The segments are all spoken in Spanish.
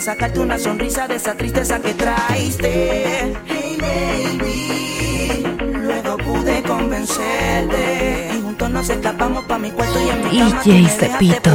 en sacarte una sonrisa de esa tristeza que traiste. Hey baby, luego pude convencerte. Y juntos nos escapamos pa' mi cuarto y en mi cama DJ Cepito.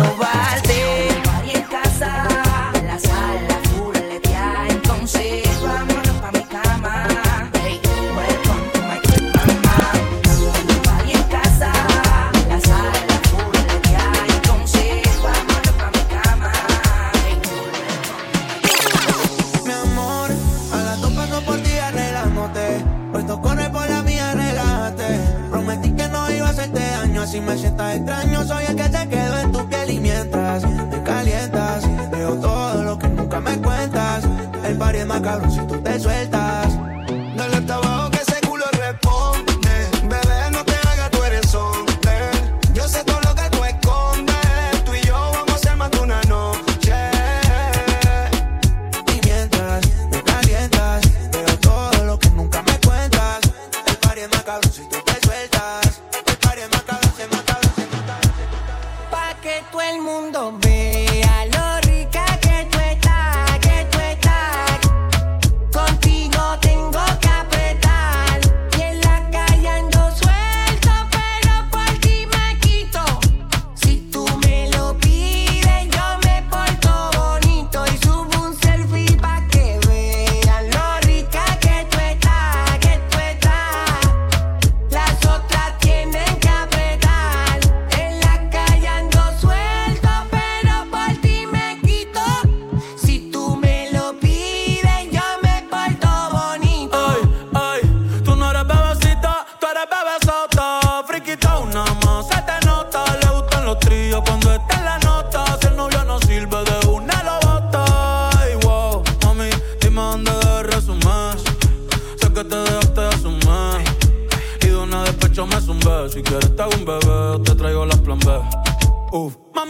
Pa'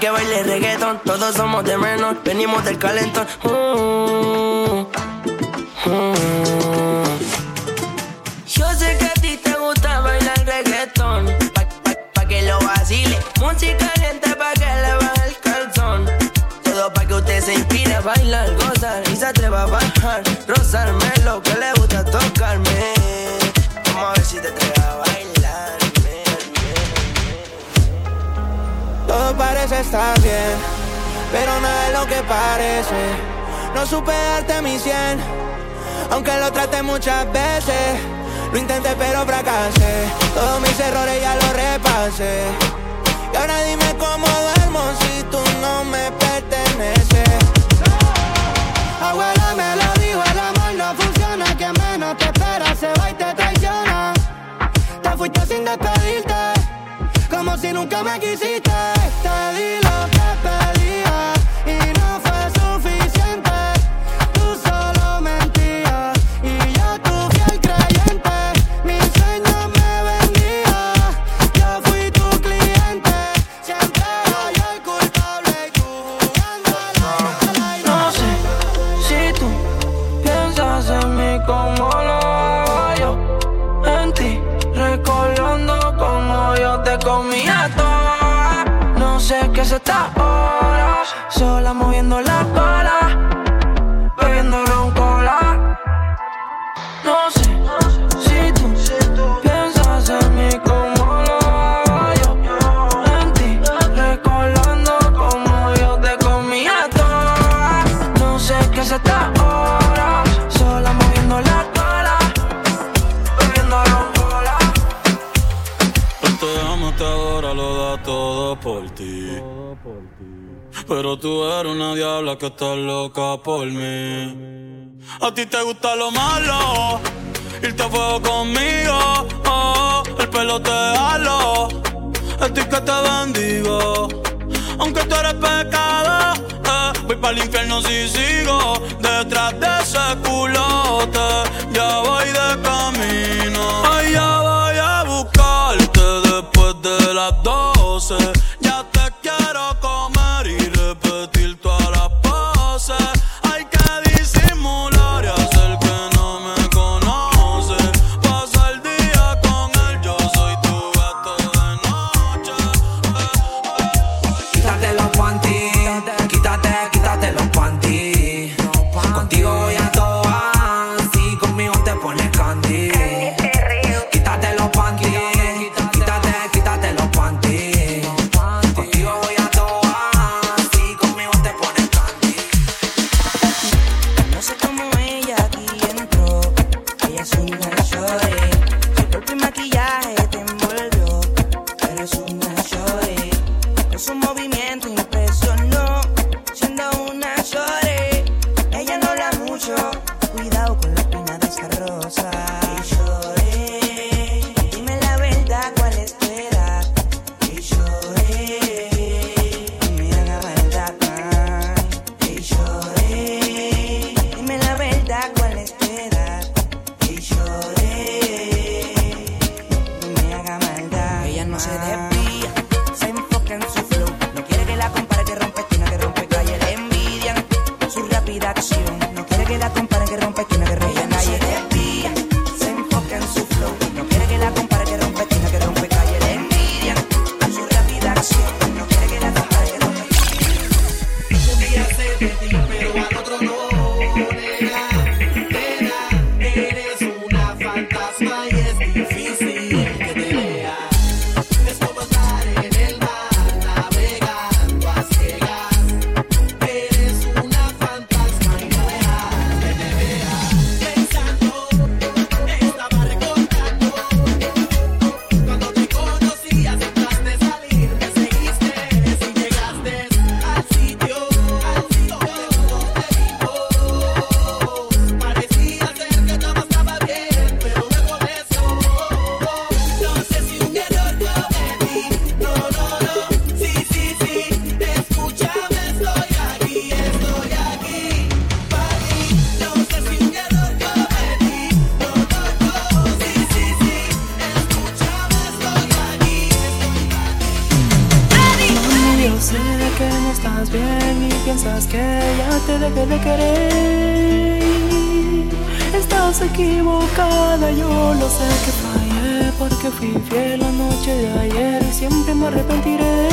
que baile reggaeton. Todos somos de menos, venimos del calentón. Mm, mm. Yo sé que a ti te gusta bailar reggaeton. Pa', que lo vacile. Música caliente pa' que le baje el calzón. Todo pa' que usted se inspire a bailar, gozar y se atreva a bajar. Rozarme lo que le gusta está bien, pero nada es lo que parece. No supe darte mi cien, aunque lo traté muchas veces. Lo intenté pero fracasé, todos mis errores ya los repasé. Y ahora dime cómo duermo si tú no me perteneces. Abuela me lo dijo, el amor no funciona, que menos te espera se va y te traiciona. Te fuiste sin despedirte como si nunca me quisiste. Te di Pero tú eres una diabla que está loca por mí. A ti te gusta lo malo, irte a fuego conmigo. Oh, el pelo te halo, estoy que te bendigo. Aunque tú eres pecado, eh, voy para el infierno si sigo want it que fui fiel la noche de ayer. Siempre me arrepentiré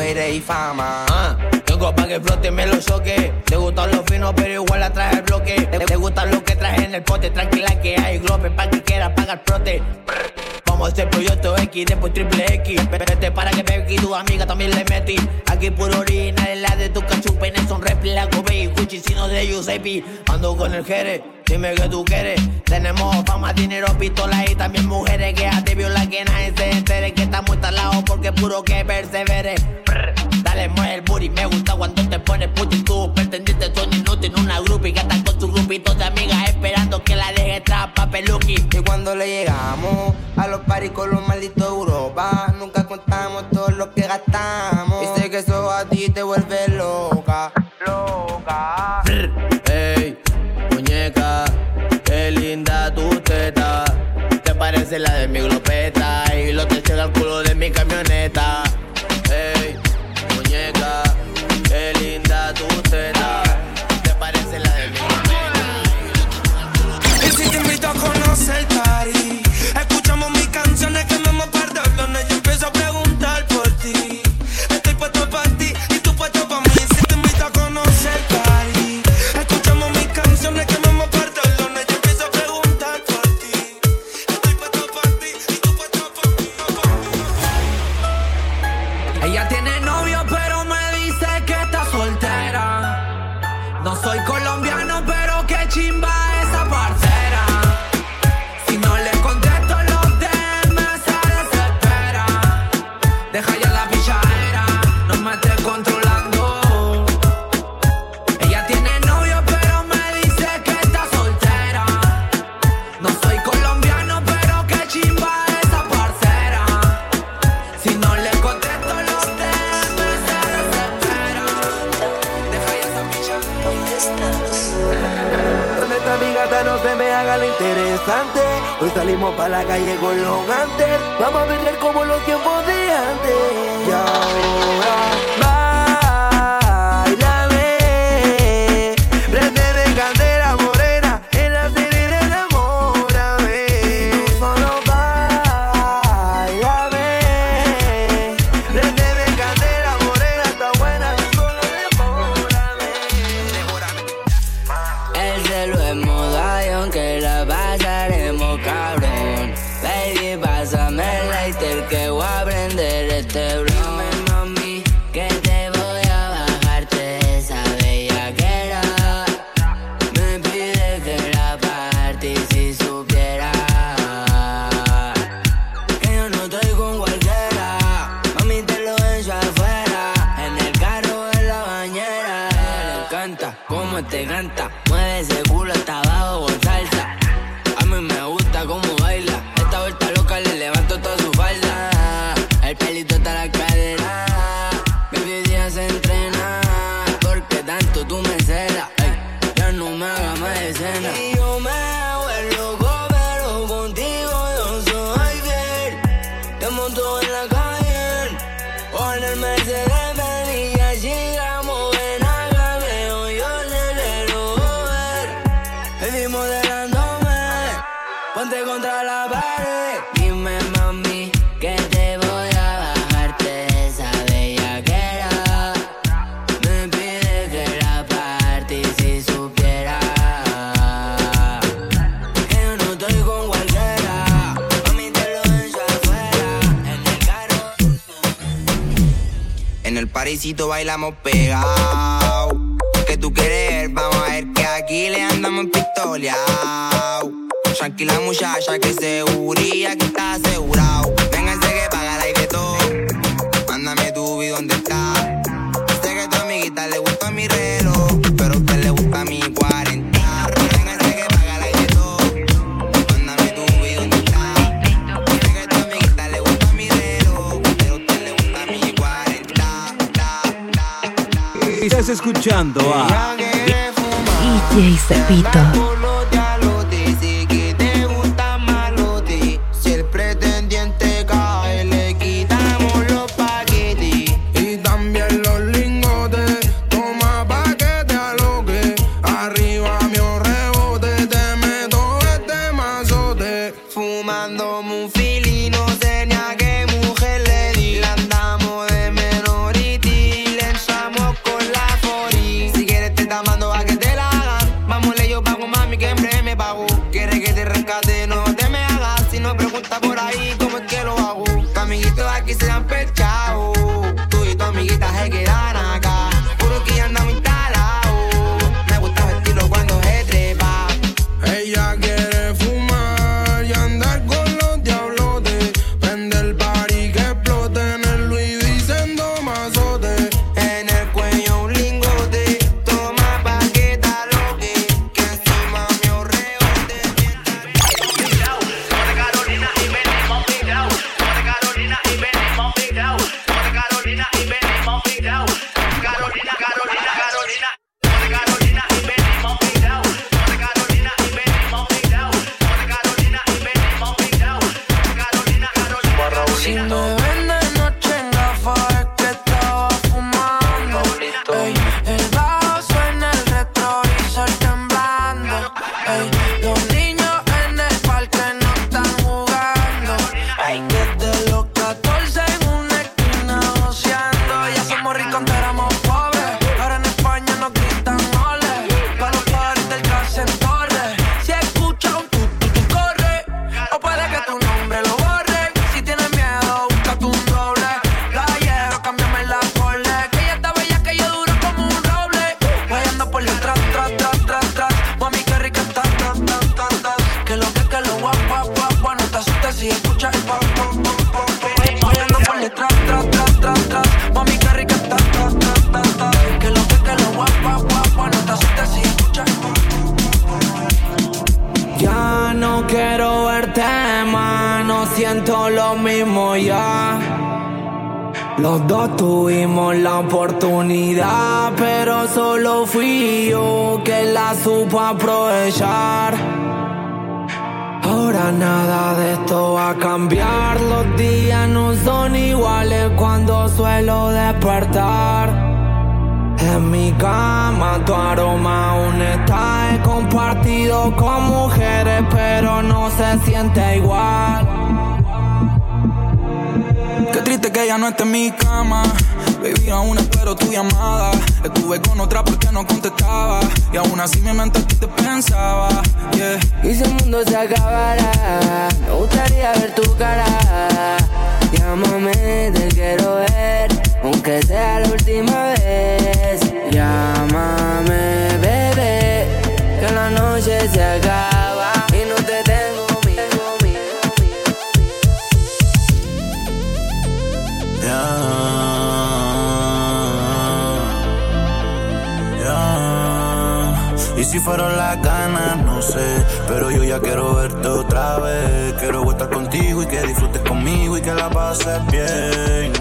mujeres y fama. Ah, tengo pa' que flote, me lo soque. Te gustan los finos, pero igual la traje el bloque. Te, gustan lo que traje en el pote, tranquila que hay globe pa' que quiera pagar prote. Vamos a hacer proyecto X, después triple X. Vete para que Becky tu amiga también le metí. Aquí puro original, en la de tu cachupenes son Kobe y Gucci, sino de Giuseppe. Ando con el Jere, dime que tú quieres. Tenemos fama, dinero, pistolas y también mujeres que ti viola que nadie se entere que estamos instalados porque puro que persevere. Dale, mueve el booty, me gusta cuando te pones puti. Tú pretendiente son inútil, una grupo y que están con su grupito de amigas esperando que la deje trapa peluqui. Y cuando le llegamos a los paris con los malditos Europa, nunca contamos todo lo que gastamos. Hoy salimos para la calle con los gantes. Vamos a vender como los tiempos de antes. Y ahora, cómo te canta. Mueve ese culo hasta Contra la pared. Dime, mami, que te voy a bajarte esa bellaquera. Me pide que la parte si supiera. Que yo no estoy con cualquiera. Mami, te lo echo afuera. En el carro. En el parisito bailamos pegado. Que tú quieres, vamos a ver que aquí le andamos pistoleado. Tranquila muchacha que seguría que está asegurado. Vénganse que paga el aire todo. Mándame tu vi dónde está. Sé que a tu amiguita le gusta mi reloj, pero a usted le gusta mi 40. Vénganse que paga el aire todo. Mándame tu vi dónde está. Sé que a tu amiguita le gusta mi reloj, pero a usted le gusta mi 40. Estás escuchando a DJ Cepito. Que lo que, lo guap, guap, guap, guap. No te asustes escuchas Ya no quiero verte más, no siento lo mismo ya. Los dos tuvimos la oportunidad, pero solo fui yo que la supo aprovechar. Ahora nada de esto va a cambiar, los días no son iguales cuando suelo despertar. En mi cama tu aroma aún está compartido con mujeres pero no se siente igual Qué triste que ella no esté en mi cama. Baby, aún espero tu llamada. Estuve con otra porque no contestaba. Y aún así mi mente a te pensaba. Y si el mundo se acabara Me gustaría ver tu cara Llámame, te quiero ver Aunque sea la última vez Llámame, bebé Que la noche se acaba si fueron las ganas, no sé. Pero yo ya quiero verte otra vez. Quiero estar contigo y que disfrutes conmigo y que la pases bien.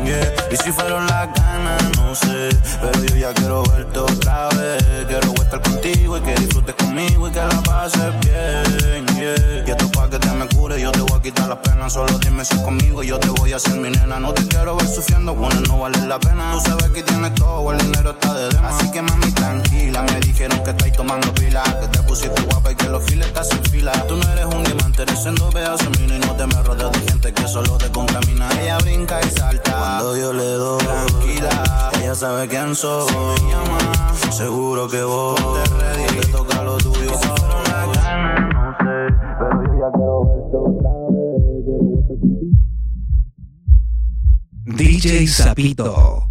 Y si fueron las ganas, no sé. Pero yo ya quiero verte otra vez. Quiero estar contigo y que disfrutes conmigo y que la pases bien. yeah. Y esto pa' que te me cure, yo te voy a quitar las penas. Solo dime si es conmigo y yo te voy a hacer mi nena. No te quiero ver sufriendo, bueno, no vale la pena. Tú sabes que tienes todo, el dinero está de demás. Así que mami, tranquila. Me dijeron que estáis tomando pila, que te pusiste guapa y que los files estás en fila. Tú no eres un diamante, eres en dos pedazos mino y no te me rodeas de gente que solo te contamina. Ella brinca y salta cuando yo le doy. Tranquila, ella sabe quién soy. Si me llama, seguro que voy. DJ Zapito.